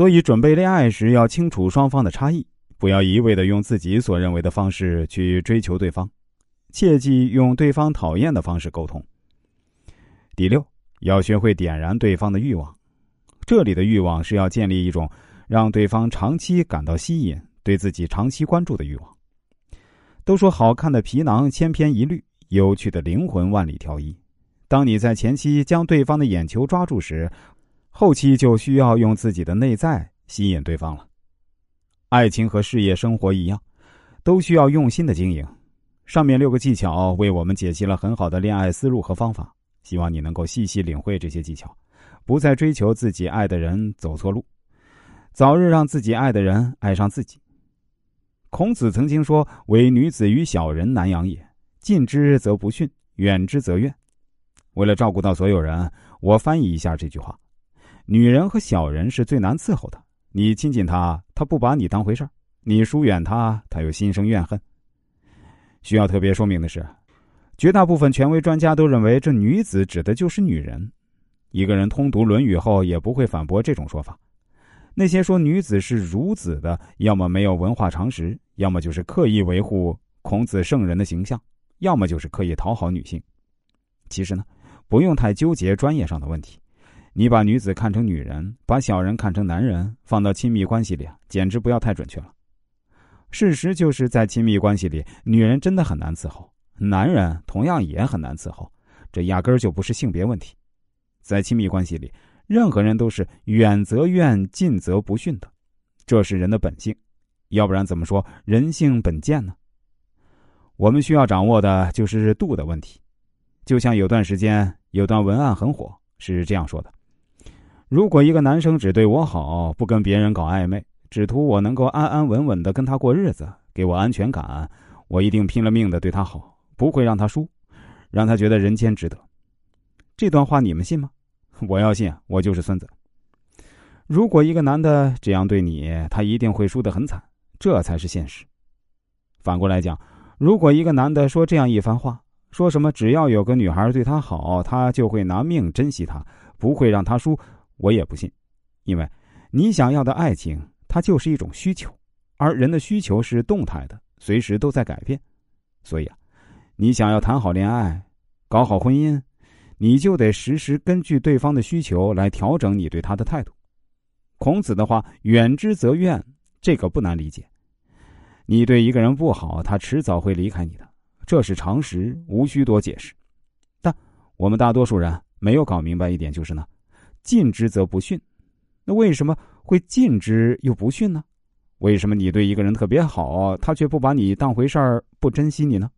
所以，准备恋爱时要清楚双方的差异，不要一味的用自己所认为的方式去追求对方，切忌用对方讨厌的方式沟通。第六，要学会点燃对方的欲望。这里的欲望是要建立一种让对方长期感到吸引、对自己长期关注的欲望。都说好看的皮囊千篇一律，有趣的灵魂万里挑一。当你在前期将对方的眼球抓住时，后期就需要用自己的内在吸引对方了。爱情和事业生活一样，都需要用心的经营。上面六个技巧为我们解析了很好的恋爱思路和方法，希望你能够细细领会这些技巧，不再追求自己爱的人走错路，早日让自己爱的人爱上自己。孔子曾经说：“唯女子与小人难养也，近之则不逊，远之则怨。”为了照顾到所有人，我翻译一下这句话：女人和小人是最难伺候的。你亲近她，她不把你当回事儿；你疏远她，她又心生怨恨。需要特别说明的是，绝大部分权威专家都认为这女子指的就是女人。一个人通读《论语》后，也不会反驳这种说法。那些说女子是孺子的，要么没有文化常识，要么就是刻意维护孔子圣人的形象，要么就是刻意讨好女性。其实呢？不用太纠结专业上的问题，你把女子看成女人，把小人看成男人，放到亲密关系里，简直不要太准确了。事实就是在亲密关系里，女人真的很难伺候，男人同样也很难伺候，这压根儿就不是性别问题。在亲密关系里，任何人都是远则怨，近则不逊的，这是人的本性，要不然怎么说人性本贱呢？我们需要掌握的就是度的问题。就像有段时间有段文案很火，是这样说的：如果一个男生只对我好，不跟别人搞暧昧，只图我能够安安稳稳的跟他过日子，给我安全感，我一定拼了命的对他好，不会让他输，让他觉得人间值得。这段话你们信吗？我要信，我就是孙子。如果一个男的这样对你，他一定会输得很惨，这才是现实。反过来讲，如果一个男的说这样一番话，说什么？只要有个女孩对他好，他就会拿命珍惜她，不会让她输。我也不信，因为你想要的爱情，它就是一种需求，而人的需求是动态的，随时都在改变。所以啊，你想要谈好恋爱，搞好婚姻，你就得时时根据对方的需求来调整你对他的态度。孔子的话“远之则怨”，这个不难理解。你对一个人不好，他迟早会离开你的。这是常识，无需多解释。但我们大多数人没有搞明白一点，就是呢，近之则不逊。那为什么会近之又不逊呢？为什么你对一个人特别好，他却不把你当回事儿，不珍惜你呢？